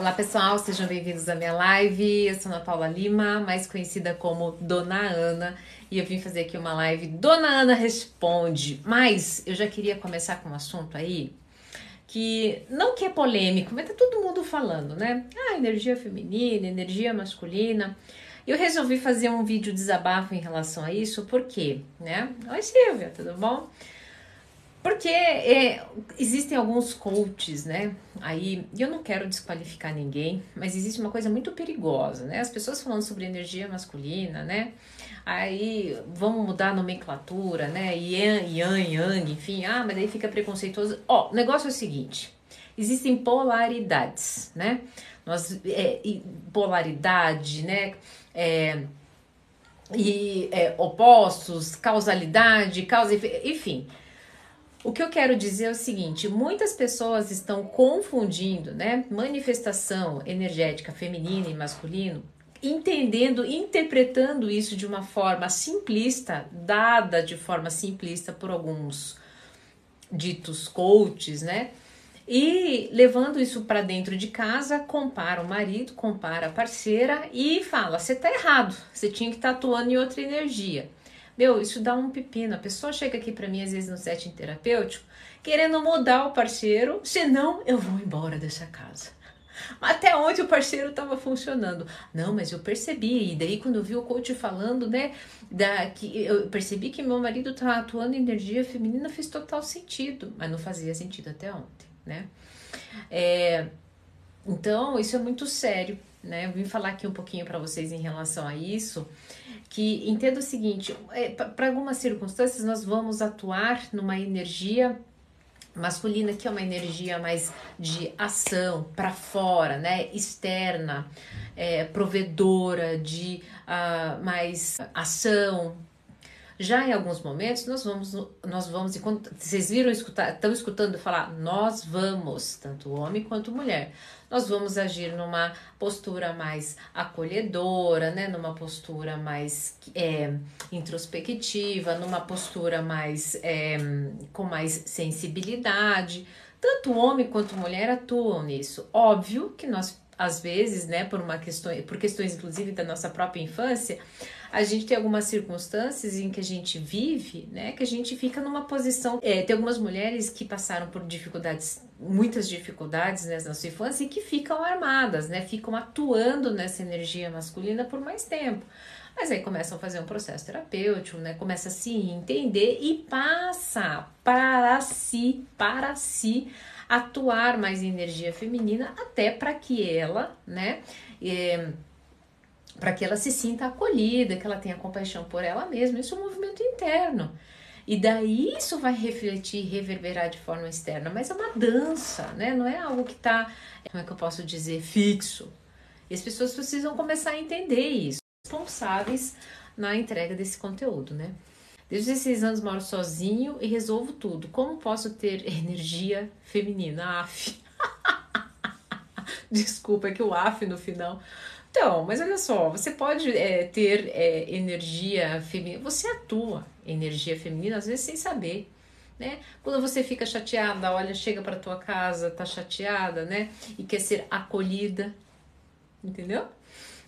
Olá pessoal, sejam bem-vindos à minha live. Eu sou Ana Paula Lima, mais conhecida como Dona Ana, e eu vim fazer aqui uma live Dona Ana Responde. Mas eu já queria começar com um assunto aí que não que é polêmico, mas tá todo mundo falando, né? Ah, energia feminina, energia masculina. Eu resolvi fazer um vídeo desabafo em relação a isso, por quê? Né? Oi Silvia, tudo bom? Porque é, existem alguns coaches, né? Aí, eu não quero desqualificar ninguém, mas existe uma coisa muito perigosa, né? As pessoas falando sobre energia masculina, né? Aí vamos mudar a nomenclatura, né? Yang, yang, yang, enfim. Ah, mas daí fica preconceituoso. Ó, o negócio é o seguinte: existem polaridades, né? Nós, é, polaridade, né? É, e é, opostos, causalidade, causa, enfim. O que eu quero dizer é o seguinte: muitas pessoas estão confundindo, né, manifestação energética feminina e masculino, entendendo, interpretando isso de uma forma simplista, dada de forma simplista por alguns ditos coaches, né? E levando isso para dentro de casa, compara o marido, compara a parceira e fala: você tá errado, você tinha que estar tá atuando em outra energia. Meu, isso dá um pepino. A pessoa chega aqui para mim, às vezes, no setting terapêutico, querendo mudar o parceiro, senão eu vou embora dessa casa. Até onde o parceiro estava funcionando. Não, mas eu percebi. E daí, quando eu vi o coach falando, né, da, que eu percebi que meu marido tá atuando em energia feminina, fez total sentido. Mas não fazia sentido até ontem, né? É, então, isso é muito sério, né? Eu vim falar aqui um pouquinho para vocês em relação a isso que entenda o seguinte: é, para algumas circunstâncias nós vamos atuar numa energia masculina que é uma energia mais de ação para fora, né, externa, é, provedora de uh, mais ação. Já em alguns momentos nós vamos, nós vamos, vocês viram escutar, estão escutando falar, nós vamos, tanto homem quanto mulher nós vamos agir numa postura mais acolhedora, né? Numa postura mais é, introspectiva, numa postura mais é, com mais sensibilidade. Tanto homem quanto mulher atuam nisso. Óbvio que nós às vezes, né, por uma questão, por questões inclusive da nossa própria infância, a gente tem algumas circunstâncias em que a gente vive, né, que a gente fica numa posição. É, tem algumas mulheres que passaram por dificuldades, muitas dificuldades né, na sua infância e que ficam armadas, né, ficam atuando nessa energia masculina por mais tempo. Mas aí começam a fazer um processo terapêutico, né? Começa a se entender e passa para si, para si atuar mais em energia feminina, até para que ela, né? É, para que ela se sinta acolhida, que ela tenha compaixão por ela mesma. Isso é um movimento interno. E daí isso vai refletir, reverberar de forma externa, mas é uma dança, né? Não é algo que está, como é que eu posso dizer, fixo. E as pessoas precisam começar a entender isso, responsáveis na entrega desse conteúdo, né? Desde 16 anos moro sozinho e resolvo tudo. Como posso ter energia feminina? Af. Desculpa, é que o af no final então, mas olha só, você pode é, ter é, energia feminina, você atua energia feminina às vezes sem saber, né? Quando você fica chateada, olha, chega para tua casa, tá chateada, né? E quer ser acolhida, entendeu?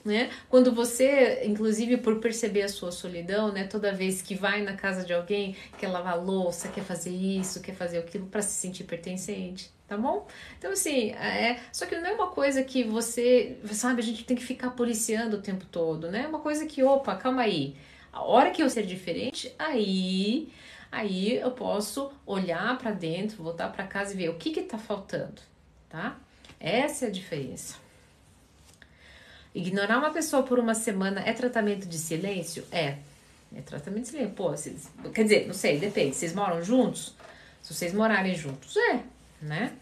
Né? Quando você, inclusive por perceber a sua solidão, né? Toda vez que vai na casa de alguém, quer lavar louça, quer fazer isso, quer fazer aquilo para se sentir pertencente tá bom? Então, assim, é, só que não é uma coisa que você, sabe, a gente tem que ficar policiando o tempo todo, né? É uma coisa que, opa, calma aí. A hora que eu ser diferente, aí, aí eu posso olhar para dentro, voltar para casa e ver o que que tá faltando, tá? Essa é a diferença. Ignorar uma pessoa por uma semana é tratamento de silêncio? É. É tratamento de silêncio. Pô, vocês, quer dizer, não sei, depende. Vocês moram juntos? Se vocês morarem juntos, é, né?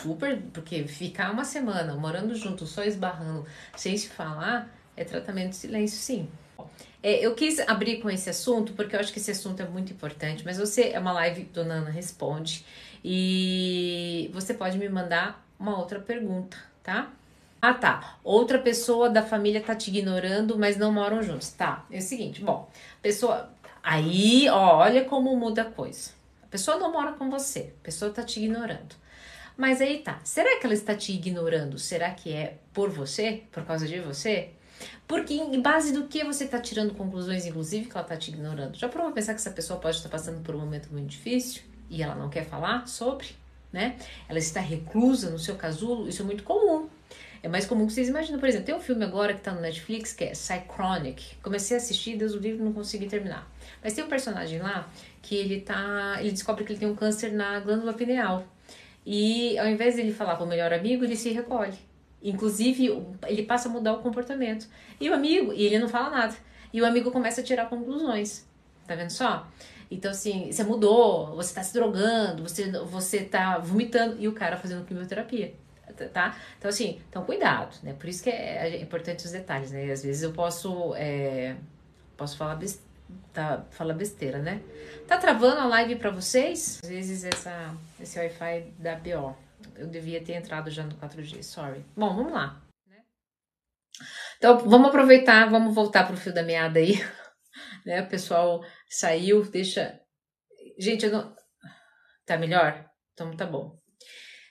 super, porque ficar uma semana morando junto, só esbarrando, sem se falar, é tratamento de silêncio, sim. É, eu quis abrir com esse assunto porque eu acho que esse assunto é muito importante, mas você é uma live do Nana Responde e você pode me mandar uma outra pergunta, tá? Ah, tá. Outra pessoa da família tá te ignorando, mas não moram juntos. Tá. É o seguinte, bom, pessoa. Aí, ó, olha como muda a coisa. A pessoa não mora com você, a pessoa tá te ignorando. Mas aí tá. Será que ela está te ignorando? Será que é por você? Por causa de você? Porque em base do que você está tirando conclusões, inclusive, que ela está te ignorando? Já provou pensar que essa pessoa pode estar passando por um momento muito difícil e ela não quer falar sobre, né? Ela está reclusa no seu casulo, isso é muito comum. É mais comum que vocês imaginam. Por exemplo, tem um filme agora que está no Netflix que é Psychronic. Comecei a assistir, Deus o livro, não consegui terminar. Mas tem um personagem lá que ele tá. Ele descobre que ele tem um câncer na glândula pineal. E ao invés de ele falar para o melhor amigo, ele se recolhe. Inclusive, ele passa a mudar o comportamento. E o amigo, e ele não fala nada. E o amigo começa a tirar conclusões. Tá vendo só? Então, assim, você mudou, você tá se drogando, você, você tá vomitando, e o cara fazendo quimioterapia. Tá? Então, assim, então cuidado, né? Por isso que é, é importante os detalhes, né? Às vezes eu posso, é, posso falar besteira tá, fala besteira, né? Tá travando a live para vocês? Às vezes essa, esse Wi-Fi da BO. Eu devia ter entrado já no 4G, sorry. Bom, vamos lá. Né? Então, vamos aproveitar, vamos voltar pro fio da meada aí. Né? O pessoal saiu, deixa. Gente, eu não. Tá melhor? Então tá bom.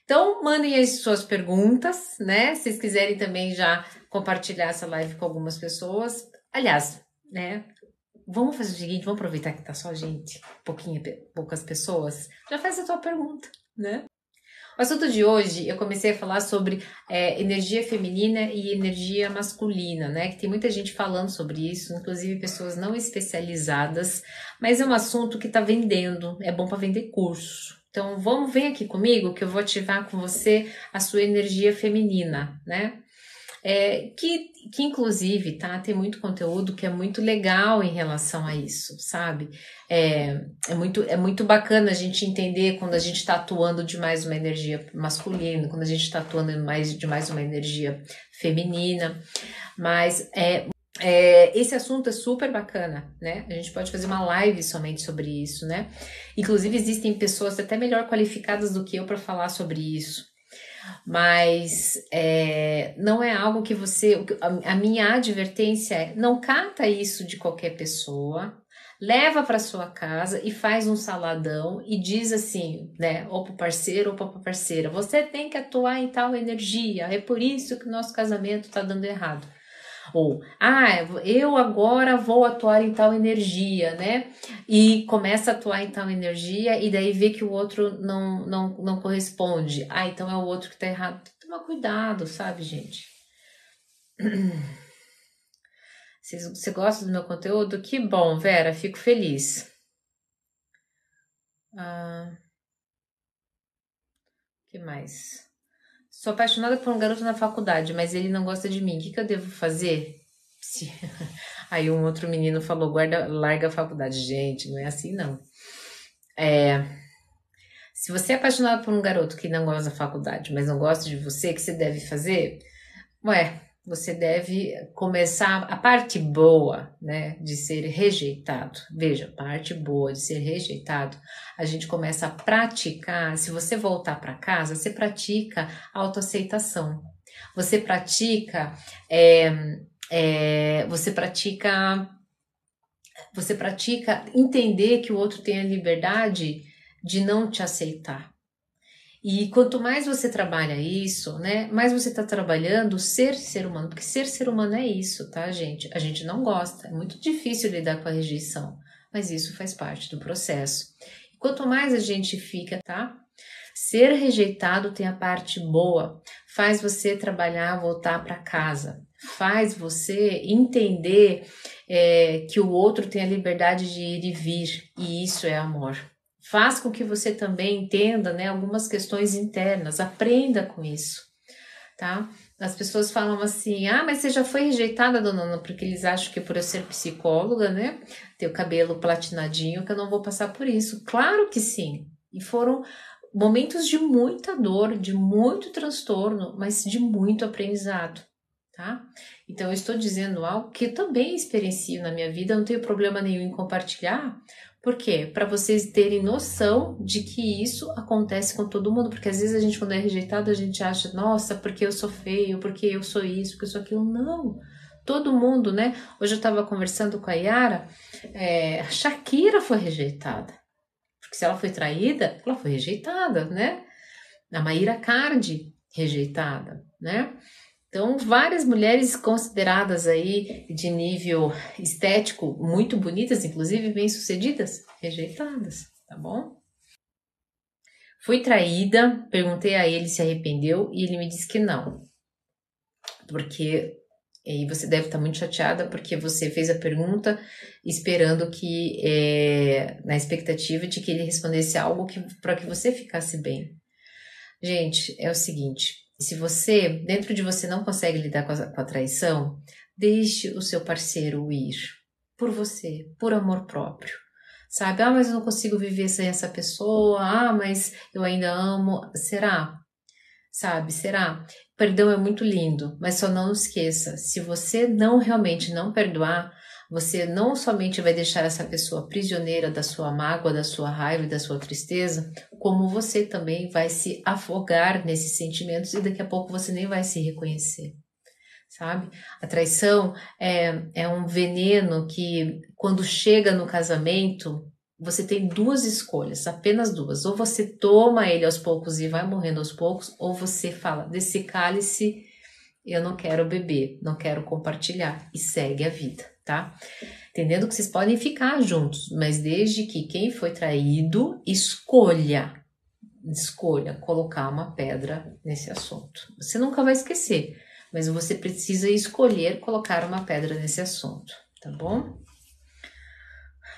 Então, mandem as suas perguntas, né? Se vocês quiserem também já compartilhar essa live com algumas pessoas. Aliás, né? Vamos fazer o seguinte, vamos aproveitar que tá só gente, pouquinho, poucas pessoas. Já faz a tua pergunta, né? O assunto de hoje eu comecei a falar sobre é, energia feminina e energia masculina, né? Que tem muita gente falando sobre isso, inclusive pessoas não especializadas, mas é um assunto que tá vendendo, é bom para vender curso. Então vamos, vem aqui comigo que eu vou ativar com você a sua energia feminina, né? é, que, que inclusive, tá, tem muito conteúdo que é muito legal em relação a isso, sabe? É, é, muito, é muito bacana a gente entender quando a gente está atuando de mais uma energia masculina, quando a gente está atuando mais, de mais uma energia feminina, mas é, é, esse assunto é super bacana, né? A gente pode fazer uma live somente sobre isso, né? Inclusive, existem pessoas até melhor qualificadas do que eu para falar sobre isso mas é, não é algo que você. A, minha advertência é: não cata isso de qualquer pessoa, leva para sua casa e faz um saladão e diz assim, né, ou para parceiro ou para parceira, você tem que atuar em tal energia, é por isso que o nosso casamento está dando errado. Ou, ah, eu agora vou atuar em tal energia, né? E começa a atuar em tal energia e daí vê que o outro não, não, não corresponde. Ah, então é o outro que tá errado. Tem que tomar cuidado, sabe, gente? Você gosta do meu conteúdo? Que bom, Vera, fico feliz. Ah, que mais? Sou apaixonada por um garoto na faculdade, mas ele não gosta de mim. O que, que eu devo fazer? Se... Aí um outro menino falou: guarda, larga a faculdade. Gente, não é assim não. É... Se você é apaixonado por um garoto que não gosta da faculdade, mas não gosta de você, o que você deve fazer? Ué, você deve começar a parte boa, né, de ser rejeitado. Veja, parte boa de ser rejeitado, a gente começa a praticar. Se você voltar para casa, você pratica autoaceitação. Você pratica, é, é, você pratica, você pratica entender que o outro tem a liberdade de não te aceitar. E quanto mais você trabalha isso, né, mais você está trabalhando ser ser humano, porque ser ser humano é isso, tá, gente? A gente não gosta, é muito difícil lidar com a rejeição, mas isso faz parte do processo. E quanto mais a gente fica, tá? Ser rejeitado tem a parte boa, faz você trabalhar, voltar para casa, faz você entender é, que o outro tem a liberdade de ir e vir, e isso é amor faz com que você também entenda né, algumas questões internas, aprenda com isso, tá? As pessoas falam assim, ah, mas você já foi rejeitada, dona Ana, porque eles acham que por eu ser psicóloga, né, ter o cabelo platinadinho, que eu não vou passar por isso. Claro que sim, e foram momentos de muita dor, de muito transtorno, mas de muito aprendizado, tá? Então, eu estou dizendo algo que eu também experiencio na minha vida, não tenho problema nenhum em compartilhar, por quê? Para vocês terem noção de que isso acontece com todo mundo, porque às vezes a gente, quando é rejeitado, a gente acha, nossa, porque eu sou feio, porque eu sou isso, porque eu sou aquilo. Não. Todo mundo, né? Hoje eu estava conversando com a Yara, é, a Shakira foi rejeitada. Porque se ela foi traída, ela foi rejeitada, né? A Maíra Cardi, rejeitada, né? Então, várias mulheres consideradas aí de nível estético muito bonitas, inclusive bem-sucedidas, rejeitadas, tá bom? Fui traída, perguntei a ele se arrependeu e ele me disse que não. Porque e você deve estar muito chateada porque você fez a pergunta esperando que, é, na expectativa de que ele respondesse algo que, para que você ficasse bem. Gente, é o seguinte: se você, dentro de você, não consegue lidar com a, com a traição, deixe o seu parceiro ir por você, por amor próprio. Sabe? Ah, mas eu não consigo viver sem essa pessoa. Ah, mas eu ainda amo. Será? Sabe? Será? Perdão é muito lindo, mas só não esqueça, se você não realmente não perdoar, você não somente vai deixar essa pessoa prisioneira da sua mágoa, da sua raiva e da sua tristeza, como você também vai se afogar nesses sentimentos e daqui a pouco você nem vai se reconhecer. Sabe? A traição é, é um veneno que, quando chega no casamento, você tem duas escolhas, apenas duas. Ou você toma ele aos poucos e vai morrendo aos poucos, ou você fala: desse cálice eu não quero beber, não quero compartilhar e segue a vida, tá? Entendendo que vocês podem ficar juntos, mas desde que quem foi traído escolha, escolha colocar uma pedra nesse assunto. Você nunca vai esquecer, mas você precisa escolher colocar uma pedra nesse assunto, tá bom?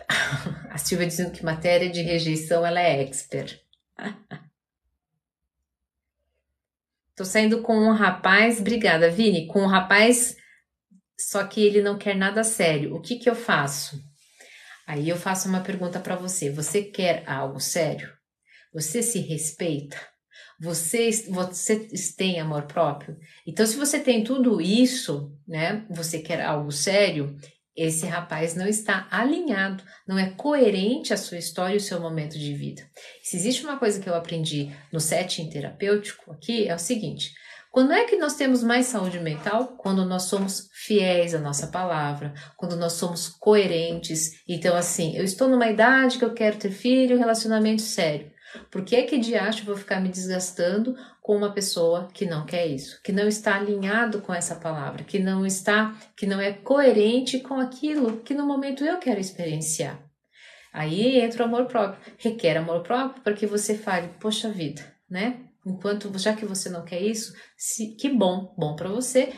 A Silvia dizendo que matéria de rejeição ela é expert. Tô saindo com um rapaz, obrigada, Vini, com um rapaz, só que ele não quer nada sério. O que que eu faço? Aí eu faço uma pergunta para você. Você quer algo sério? Você se respeita? Você, você tem amor próprio? Então, se você tem tudo isso, né? Você quer algo sério, esse rapaz não está alinhado, não é coerente a sua história e o seu momento de vida. Se existe uma coisa que eu aprendi no setting terapêutico aqui, é o seguinte: quando é que nós temos mais saúde mental? Quando nós somos fiéis à nossa palavra, quando nós somos coerentes. Então, assim, eu estou numa idade que eu quero ter filho, relacionamento sério. Por que que de acho vou ficar me desgastando com uma pessoa que não quer isso, que não está alinhado com essa palavra, que não está, que não é coerente com aquilo que no momento eu quero experienciar. Aí entra o amor próprio, requer amor próprio para que você fale, poxa vida, né? Enquanto já que você não quer isso, se, que bom, bom para você,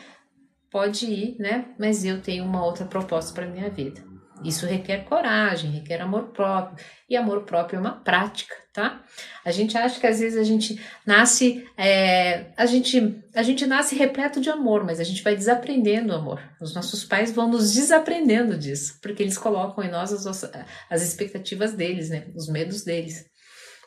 pode ir, né? Mas eu tenho uma outra proposta para minha vida. Isso requer coragem, requer amor próprio. E amor próprio é uma prática, tá? A gente acha que às vezes a gente nasce, é, a, gente, a gente nasce repleto de amor, mas a gente vai desaprendendo o amor. Os nossos pais vão nos desaprendendo disso, porque eles colocam em nós as, as expectativas deles, né? Os medos deles.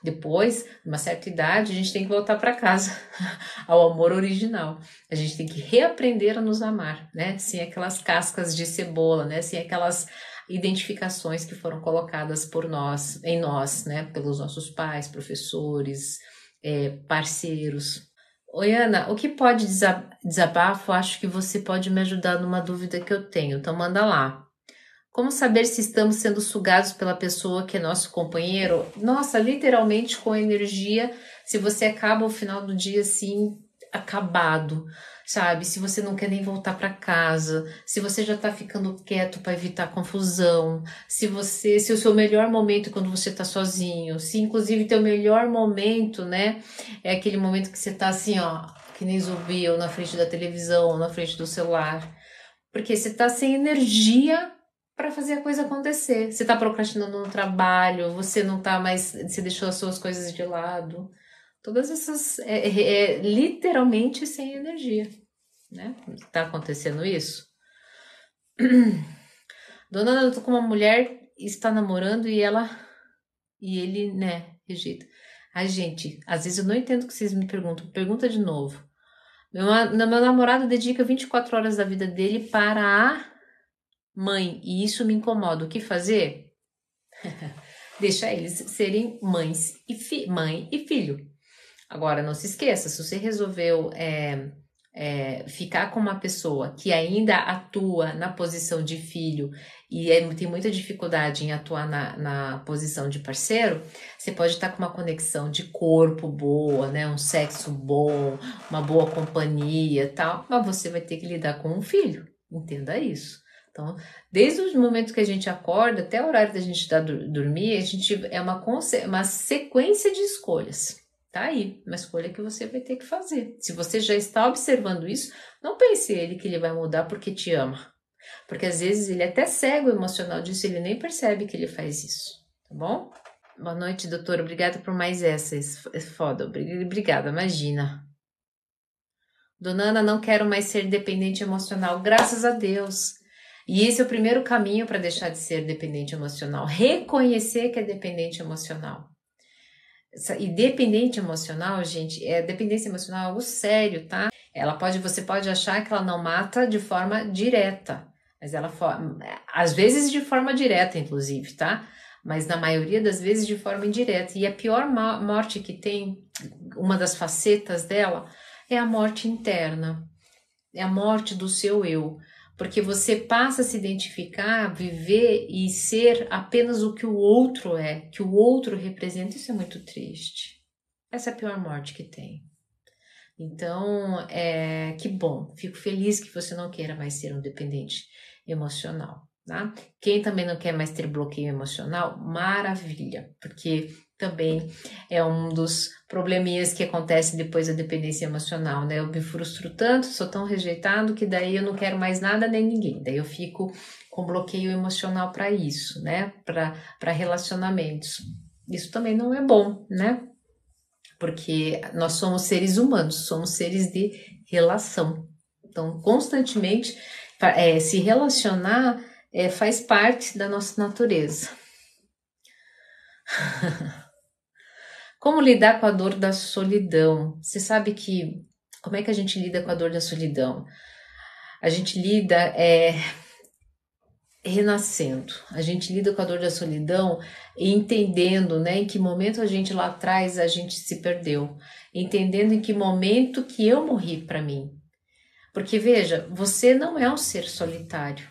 Depois, uma certa idade, a gente tem que voltar para casa, ao amor original. A gente tem que reaprender a nos amar, né? Sem aquelas cascas de cebola, né? Sem aquelas identificações que foram colocadas por nós, em nós, né, pelos nossos pais, professores, é, parceiros. Oi, Ana, o que pode desabafo? Acho que você pode me ajudar numa dúvida que eu tenho, então manda lá. Como saber se estamos sendo sugados pela pessoa que é nosso companheiro? Nossa, literalmente com energia, se você acaba o final do dia assim, acabado, sabe? Se você não quer nem voltar para casa, se você já tá ficando quieto para evitar confusão, se você, se o seu melhor momento é quando você tá sozinho, se inclusive teu melhor momento, né, é aquele momento que você tá assim, ó, que nem zumbi, ou na frente da televisão, ou na frente do celular, porque você tá sem energia para fazer a coisa acontecer. Você tá procrastinando no trabalho, você não tá mais, você deixou as suas coisas de lado. Todas essas, é, é, é literalmente sem energia, né? Tá acontecendo isso? Dona Ana, eu tô com uma mulher está namorando e ela e ele, né, rejeita. Ai, gente, às vezes eu não entendo o que vocês me perguntam. Pergunta de novo. Meu, meu namorado dedica 24 horas da vida dele para a mãe e isso me incomoda. O que fazer? Deixa eles serem mães e mãe e filho. Agora, não se esqueça, se você resolveu é, é, ficar com uma pessoa que ainda atua na posição de filho e é, tem muita dificuldade em atuar na, na posição de parceiro, você pode estar com uma conexão de corpo boa, né? Um sexo bom, uma boa companhia tal, mas você vai ter que lidar com um filho. Entenda isso. Então, desde o momento que a gente acorda até o horário da gente dar, dormir, a gente é uma, uma sequência de escolhas. Tá aí, uma escolha que você vai ter que fazer. Se você já está observando isso, não pense ele que ele vai mudar porque te ama. Porque às vezes ele é até cego emocional disso, ele nem percebe que ele faz isso. Tá bom? Boa noite, doutora. Obrigada por mais essa. É foda. Obrigada, imagina. Dona Ana, não quero mais ser dependente emocional. Graças a Deus. E esse é o primeiro caminho para deixar de ser dependente emocional. Reconhecer que é dependente emocional. E dependente emocional, gente, é dependência emocional é algo sério, tá? Ela pode, você pode achar que ela não mata de forma direta, mas ela às vezes de forma direta, inclusive, tá? Mas na maioria das vezes de forma indireta. E a pior morte que tem, uma das facetas dela, é a morte interna. É a morte do seu eu porque você passa a se identificar, viver e ser apenas o que o outro é, que o outro representa. Isso é muito triste. Essa é a pior morte que tem. Então, é que bom. Fico feliz que você não queira mais ser um dependente emocional, tá? Quem também não quer mais ter bloqueio emocional, maravilha, porque também é um dos probleminhas que acontece depois da dependência emocional, né? Eu me frustro tanto, sou tão rejeitado que daí eu não quero mais nada nem ninguém. Daí eu fico com bloqueio emocional para isso, né? Para relacionamentos. Isso também não é bom, né? Porque nós somos seres humanos, somos seres de relação. Então, constantemente, é, se relacionar é, faz parte da nossa natureza. Como lidar com a dor da solidão? Você sabe que como é que a gente lida com a dor da solidão? A gente lida é, renascendo. A gente lida com a dor da solidão entendendo, né, em que momento a gente lá atrás a gente se perdeu, entendendo em que momento que eu morri para mim. Porque veja, você não é um ser solitário.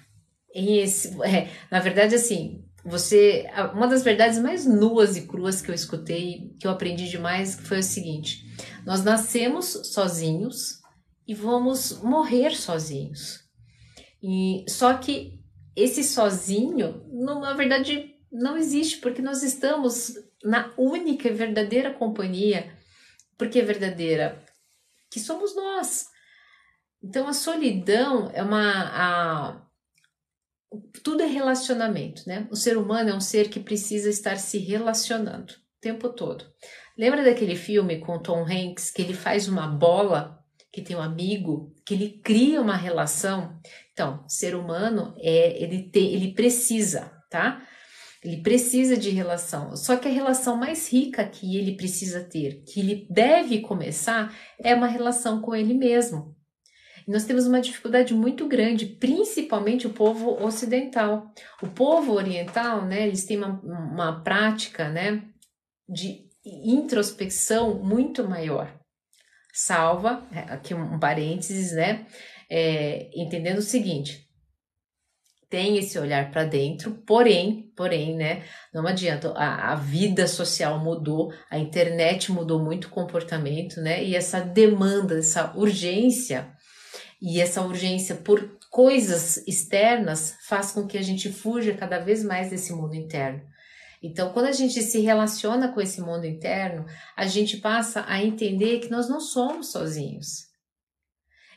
Esse, é, na verdade, assim, você, uma das verdades mais nuas e cruas que eu escutei, que eu aprendi demais, foi o seguinte: nós nascemos sozinhos e vamos morrer sozinhos. E só que esse sozinho, na verdade, não existe, porque nós estamos na única e verdadeira companhia. Porque é verdadeira? Que somos nós. Então a solidão é uma a, tudo é relacionamento, né? O ser humano é um ser que precisa estar se relacionando o tempo todo. Lembra daquele filme com Tom Hanks que ele faz uma bola, que tem um amigo, que ele cria uma relação? Então, ser humano é ele tem, ele precisa, tá? Ele precisa de relação. Só que a relação mais rica que ele precisa ter, que ele deve começar, é uma relação com ele mesmo nós temos uma dificuldade muito grande, principalmente o povo ocidental. O povo oriental, né, eles têm uma, uma prática, né, de introspecção muito maior. Salva, é, aqui um parênteses, né, é, entendendo o seguinte, tem esse olhar para dentro, porém, porém, né, não adianta, a, a, vida social mudou, a internet mudou muito o comportamento, né, e essa demanda, essa urgência e essa urgência por coisas externas faz com que a gente fuja cada vez mais desse mundo interno. Então, quando a gente se relaciona com esse mundo interno, a gente passa a entender que nós não somos sozinhos.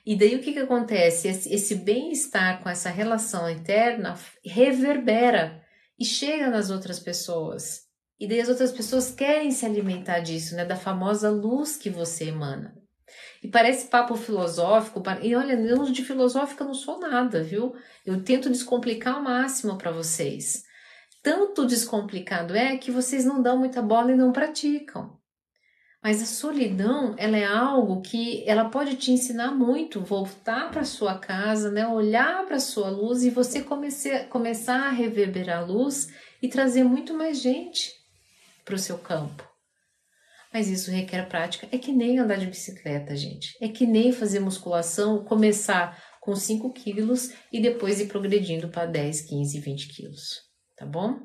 E daí o que, que acontece? Esse, bem-estar com essa relação interna reverbera e chega nas outras pessoas. E daí as outras pessoas querem se alimentar disso, né? Da famosa luz que você emana. E parece papo filosófico, e olha, eu de filosófica não sou nada, viu? Eu tento descomplicar ao máximo para vocês. Tanto descomplicado é que vocês não dão muita bola e não praticam. Mas a solidão, ela é algo que ela pode te ensinar muito, voltar para sua casa, né, olhar para sua luz e você começar a reverberar a luz e trazer muito mais gente para o seu campo. Mas isso requer prática. É que nem andar de bicicleta, gente. É que nem fazer musculação, começar com 5 quilos e depois ir progredindo para 10, 15, 20 quilos. Tá bom?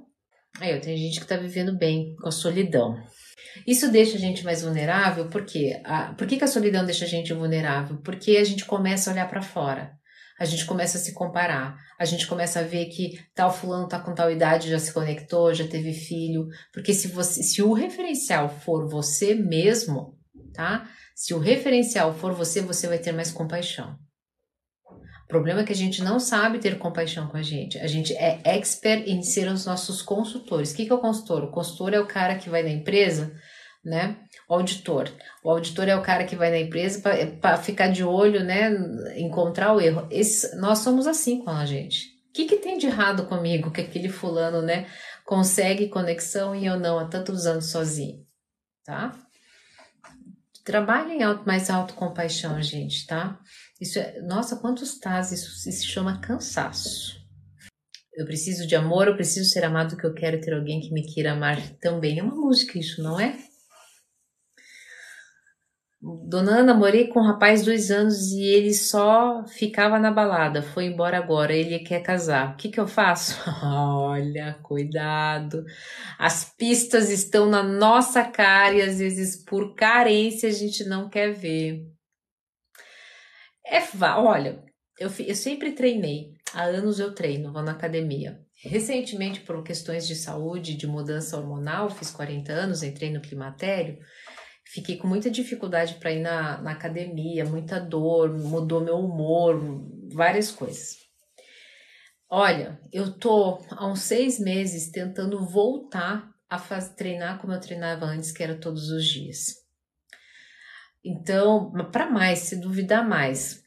Aí, tem gente que tá vivendo bem com a solidão. Isso deixa a gente mais vulnerável, por quê? A, por que, que a solidão deixa a gente vulnerável? Porque a gente começa a olhar para fora a gente começa a se comparar, a gente começa a ver que tal fulano tá com tal idade, já se conectou, já teve filho, porque se você, se o referencial for você mesmo, tá? Se o referencial for você, você vai ter mais compaixão. O problema é que a gente não sabe ter compaixão com a gente. A gente é expert em ser os nossos consultores. O que, que é o consultor? O consultor é o cara que vai na empresa né? O auditor. O auditor é o cara que vai na empresa para ficar de olho, né? Encontrar o erro. Esse, nós somos assim com a gente. O que, que tem de errado comigo que aquele fulano, né? Consegue conexão e eu não há tantos anos sozinho, tá? Trabalhem mais autocompaixão, gente, tá? Isso é, nossa, quantos tás isso, isso se chama cansaço. Eu preciso de amor, eu preciso ser amado, que eu quero ter alguém que me queira amar também. É uma música isso, não é? Dona Ana, morei com um rapaz dois anos e ele só ficava na balada. Foi embora agora, ele quer casar. O que, que eu faço? Olha, cuidado. As pistas estão na nossa cara e às vezes por carência a gente não quer ver. É, olha, eu, eu sempre treinei. Há anos eu treino, vou na academia. Recentemente, por questões de saúde, de mudança hormonal, fiz 40 anos, entrei no climatério fiquei com muita dificuldade para ir na, na academia, muita dor, mudou meu humor, várias coisas. Olha, eu tô há uns seis meses tentando voltar a fazer, treinar como eu treinava antes, que era todos os dias. Então, para mais, se duvidar mais.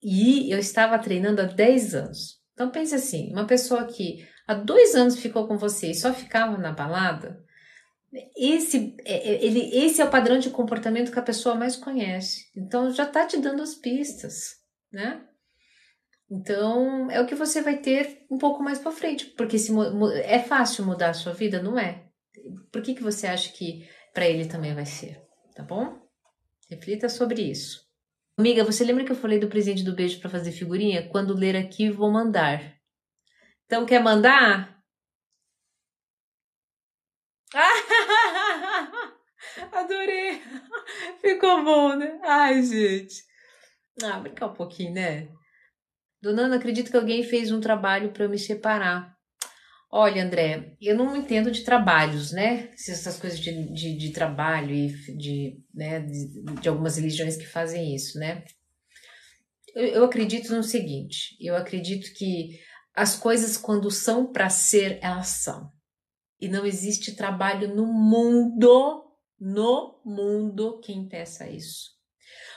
E eu estava treinando há 10 anos. Então pense assim, uma pessoa que há dois anos ficou com você e só ficava na balada, esse, é, é, ele, esse é o padrão de comportamento que a pessoa mais conhece. Então já está te dando as pistas, né? Então é o que você vai ter um pouco mais para frente, porque se é fácil mudar a sua vida, não é? Por que, que você acha que para ele também vai ser? Tá bom? Reflita sobre isso. Amiga, você lembra que eu falei do presente do beijo para fazer figurinha? Quando ler aqui, vou mandar. Então, quer mandar? Adorei! Ficou bom, né? Ai, gente. Ah, brincar um pouquinho, né? Dona Ana, acredito que alguém fez um trabalho para eu me separar. Olha, André, eu não entendo de trabalhos, né? Essas coisas de, de, de trabalho e de, né, de, de, algumas religiões que fazem isso, né? Eu, eu acredito no seguinte: eu acredito que as coisas, quando são para ser, elas são. E não existe trabalho no mundo, no mundo que impeça isso.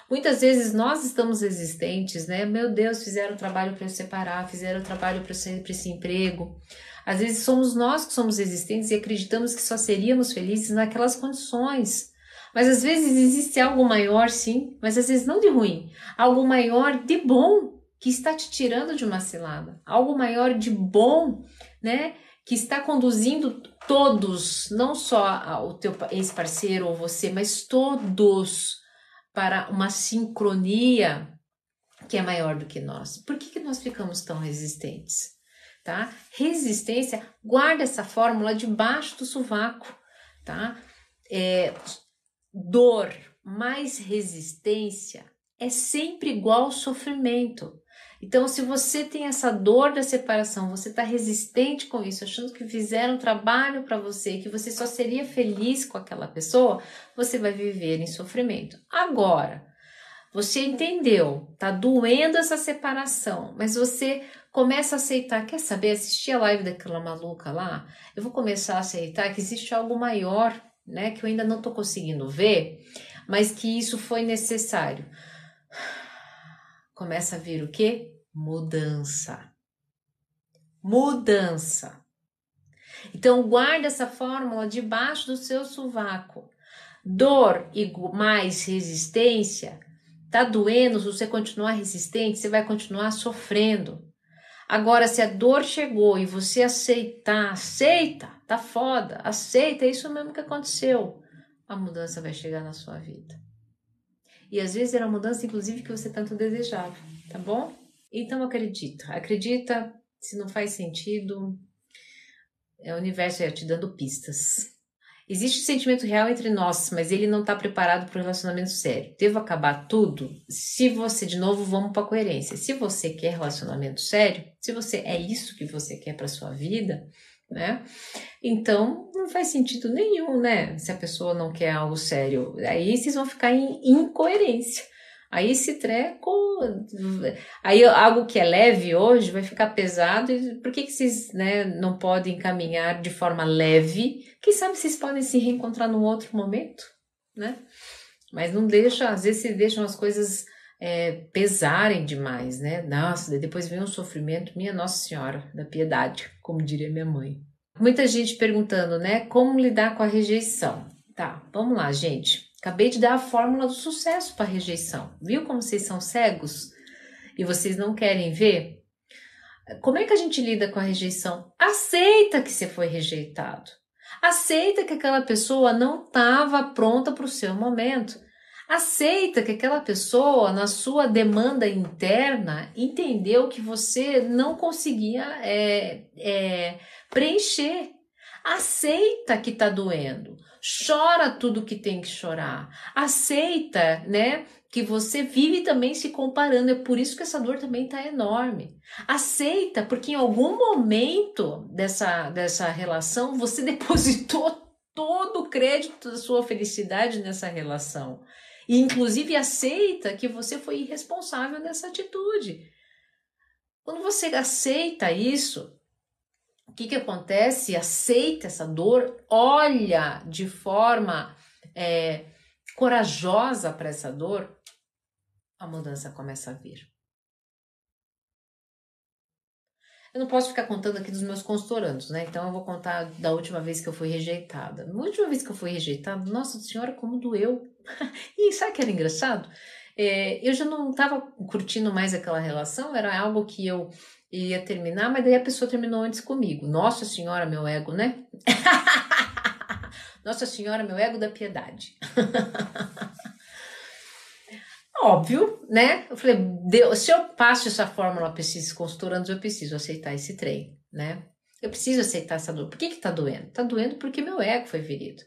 Muitas vezes nós estamos existentes, né? Meu Deus, fizeram trabalho para eu separar, fizeram trabalho para esse emprego. Às vezes somos nós que somos existentes e acreditamos que só seríamos felizes naquelas condições. Mas às vezes existe algo maior, sim, mas às vezes não de ruim, algo maior de bom que está te tirando de uma cilada, algo maior de bom, né? que está conduzindo todos, não só o teu ex-parceiro ou você, mas todos para uma sincronia que é maior do que nós. Por que, que nós ficamos tão resistentes? Tá? Resistência, guarda essa fórmula debaixo do sovaco, tá? É, dor mais resistência é sempre igual sofrimento. Então, se você tem essa dor da separação, você está resistente com isso, achando que fizeram um trabalho para você, que você só seria feliz com aquela pessoa, você vai viver em sofrimento. Agora, você entendeu, tá doendo essa separação, mas você começa a aceitar, quer saber, assistir a live daquela maluca lá, eu vou começar a aceitar que existe algo maior, né, que eu ainda não tô conseguindo ver, mas que isso foi necessário começa a vir o que? Mudança. Mudança. Então guarda essa fórmula debaixo do seu sovaco. Dor e mais resistência. Tá doendo, se você continuar resistente, você vai continuar sofrendo. Agora, se a dor chegou e você aceitar, aceita, tá foda, aceita, é isso mesmo que aconteceu. a mudança vai chegar na sua vida. E às vezes era a mudança, inclusive, que você tanto desejava, tá bom? Então acredita, acredita, se não faz sentido, é o universo aí te dando pistas. Existe um sentimento real entre nós, mas ele não está preparado para o relacionamento sério. Devo acabar tudo? Se você, de novo, vamos para a coerência. Se você quer relacionamento sério, se você é isso que você quer para sua vida, né? Então não faz sentido nenhum, né? Se a pessoa não quer algo sério, aí vocês vão ficar em incoerência. Aí esse treco, aí algo que é leve hoje vai ficar pesado. Por que, que vocês né, não podem caminhar de forma leve? Quem sabe vocês podem se reencontrar num outro momento, né? Mas não deixa, às vezes vocês deixam as coisas é, pesarem demais, né? Nossa, depois vem um sofrimento, minha Nossa Senhora da piedade, como diria minha mãe. Muita gente perguntando, né? Como lidar com a rejeição? Tá, vamos lá, gente. Acabei de dar a fórmula do sucesso para rejeição. Viu como vocês são cegos e vocês não querem ver? Como é que a gente lida com a rejeição? Aceita que você foi rejeitado. Aceita que aquela pessoa não estava pronta para o seu momento. Aceita que aquela pessoa, na sua demanda interna, entendeu que você não conseguia é, é, preencher. Aceita que está doendo chora tudo que tem que chorar. Aceita, né? Que você vive também se comparando. É por isso que essa dor também tá enorme. Aceita, porque em algum momento dessa, dessa relação você depositou todo o crédito da sua felicidade nessa relação. E inclusive aceita que você foi irresponsável nessa atitude. Quando você aceita isso, o que, que acontece? Aceita essa dor, olha de forma é, corajosa para essa dor, a mudança começa a vir. Eu não posso ficar contando aqui dos meus consultorandos, né? Então eu vou contar da última vez que eu fui rejeitada. Na última vez que eu fui rejeitada, nossa senhora, como doeu. e sabe que era engraçado? É, eu já não estava curtindo mais aquela relação, era algo que eu ia terminar, mas daí a pessoa terminou antes comigo. Nossa Senhora, meu ego, né? Nossa Senhora, meu ego da piedade. Óbvio, né? Eu falei, Deus, se eu passo essa fórmula para esses consultorandos, eu preciso aceitar esse trem, né? Eu preciso aceitar essa dor. Por que que tá doendo? Tá doendo porque meu ego foi ferido.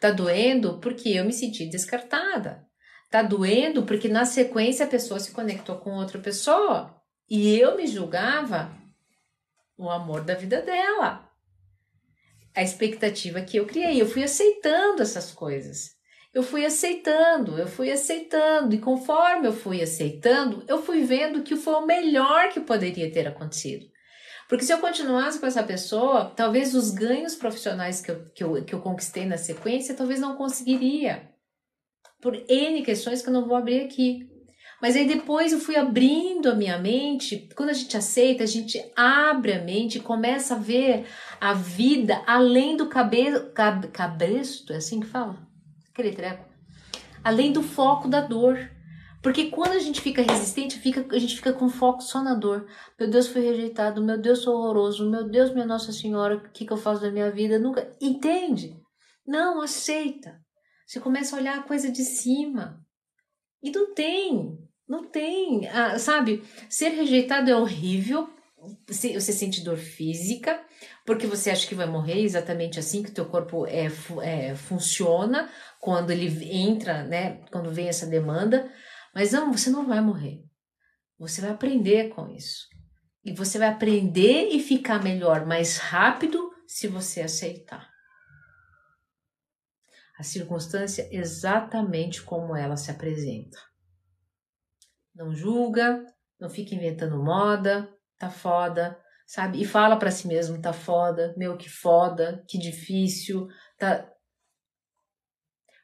Tá doendo porque eu me senti descartada. Tá doendo porque na sequência a pessoa se conectou com outra pessoa e eu me julgava o amor da vida dela. A expectativa que eu criei. Eu fui aceitando essas coisas. Eu fui aceitando, eu fui aceitando. E conforme eu fui aceitando, eu fui vendo que foi o melhor que poderia ter acontecido. Porque se eu continuasse com essa pessoa, talvez os ganhos profissionais que eu, que eu, que eu conquistei na sequência, talvez não conseguiria. Por N questões que eu não vou abrir aqui. Mas aí depois eu fui abrindo a minha mente. Quando a gente aceita, a gente abre a mente começa a ver a vida além do cabelo, cab, cabresto, é assim que fala? Aquele treco. Além do foco da dor. Porque quando a gente fica resistente, fica, a gente fica com foco só na dor. Meu Deus, fui rejeitado. Meu Deus, sou horroroso. Meu Deus, minha Nossa Senhora, o que, que eu faço da minha vida? Nunca. Entende? Não, aceita. Você começa a olhar a coisa de cima. E não tem. Não tem, ah, sabe? Ser rejeitado é horrível. Você sente dor física, porque você acha que vai morrer exatamente assim que o teu corpo é, é, funciona quando ele entra, né? Quando vem essa demanda. Mas não, você não vai morrer. Você vai aprender com isso. E você vai aprender e ficar melhor mais rápido se você aceitar. A circunstância exatamente como ela se apresenta. Não julga, não fica inventando moda, tá foda, sabe? E fala para si mesmo, tá foda, meu que foda, que difícil, tá.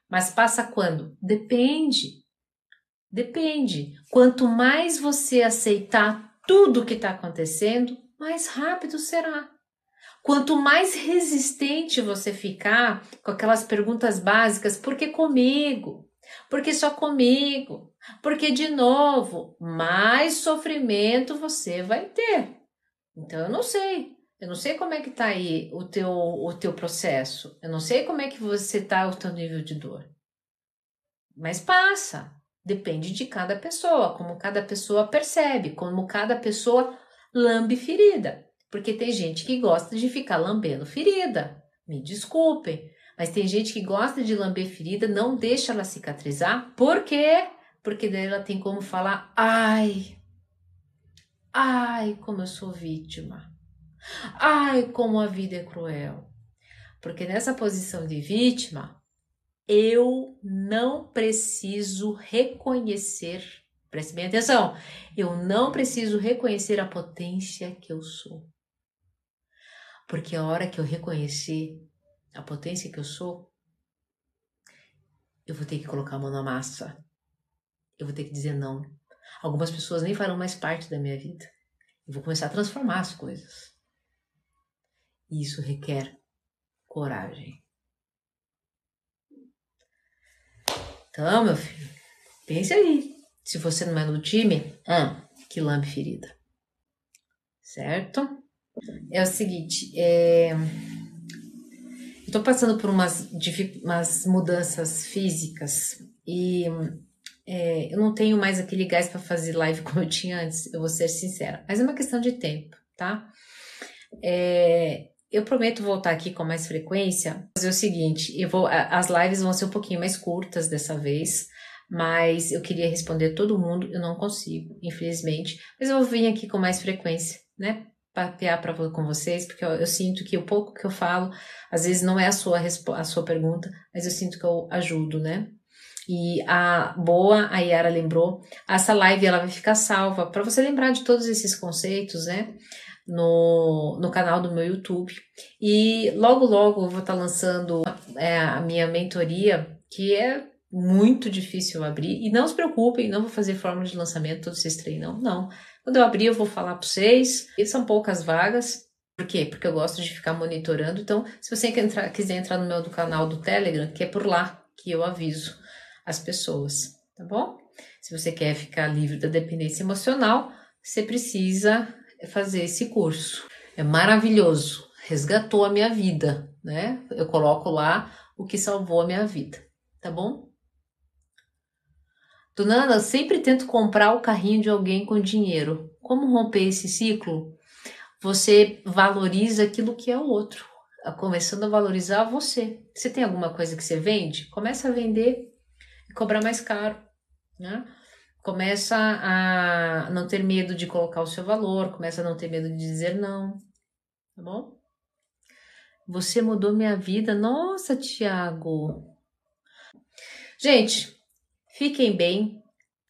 Mas passa quando? Depende. Depende. Quanto mais você aceitar tudo que está acontecendo, mais rápido será. Quanto mais resistente você ficar com aquelas perguntas básicas, por que comigo? Por que só comigo? Porque, de novo, mais sofrimento você vai ter. Então, eu não sei. Eu não sei como é que tá aí o teu, o teu processo. Eu não sei como é que você tá o teu nível de dor. Mas passa. Depende de cada pessoa, como cada pessoa percebe, como cada pessoa lambe ferida. Porque tem gente que gosta de ficar lambendo ferida. Me desculpem. Mas tem gente que gosta de lamber ferida, não deixa ela cicatrizar. Por quê? Porque daí ela tem como falar: ai, ai, como eu sou vítima. Ai, como a vida é cruel. Porque nessa posição de vítima, eu não preciso reconhecer, preste bem atenção, eu não preciso reconhecer a potência que eu sou. Porque a hora que eu reconhecer a potência que eu sou, eu vou ter que colocar a mão na massa. Eu vou ter que dizer não. Algumas pessoas nem farão mais parte da minha vida. Eu vou começar a transformar as coisas. E isso requer coragem. Então, meu filho, pense aí. Se você não é no time, ah, que lambe ferida. Certo? É o seguinte, é... tô passando por umas, umas mudanças físicas e é, eu não tenho mais aquele gás para fazer live como eu tinha antes, eu vou ser sincera. Mas é uma questão de tempo, tá? É, eu prometo voltar aqui com mais frequência. Fazer o seguinte, eu vou, as lives vão ser um pouquinho mais curtas dessa vez, mas eu queria responder todo mundo, eu não consigo, infelizmente. Mas eu vou vir aqui com mais frequência, né? Papear pra, com vocês, porque eu, eu, sinto que o pouco que eu falo, às vezes não é a sua, a sua pergunta, mas eu sinto que eu ajudo, né? E a boa, a Yara lembrou, essa live ela vai ficar salva para você lembrar de todos esses conceitos, né? no, no canal do meu YouTube. E logo, logo eu vou estar tá lançando é, a minha mentoria, que é muito difícil abrir. E não se preocupem, não vou fazer forma de lançamento, todos vocês treinam, não. Quando eu abrir, eu vou falar para vocês. E são poucas vagas. Por quê? Porque eu gosto de ficar monitorando. Então, se você entrar, quiser entrar no meu do canal do Telegram, que é por lá que eu aviso as pessoas, tá bom? Se você quer ficar livre da dependência emocional, você precisa fazer esse curso. É maravilhoso, resgatou a minha vida, né? Eu coloco lá o que salvou a minha vida, tá bom? Dona sempre tento comprar o carrinho de alguém com dinheiro. Como romper esse ciclo? Você valoriza aquilo que é o outro, começando a valorizar você. Você tem alguma coisa que você vende? Começa a vender e cobrar mais caro, né? começa a não ter medo de colocar o seu valor, começa a não ter medo de dizer não, tá bom? Você mudou minha vida. Nossa, Tiago. Gente, fiquem bem.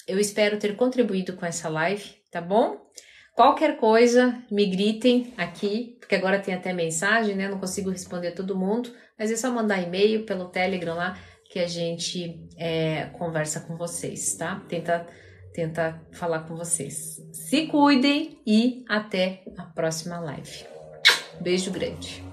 Eu espero ter contribuído com essa live, tá bom? Qualquer coisa, me gritem aqui, porque agora tem até mensagem, né? Não consigo responder todo mundo, mas é só mandar e-mail pelo Telegram lá que a gente é, conversa com vocês, tá? Tenta tentar falar com vocês. Se cuidem e até a próxima live. Beijo grande.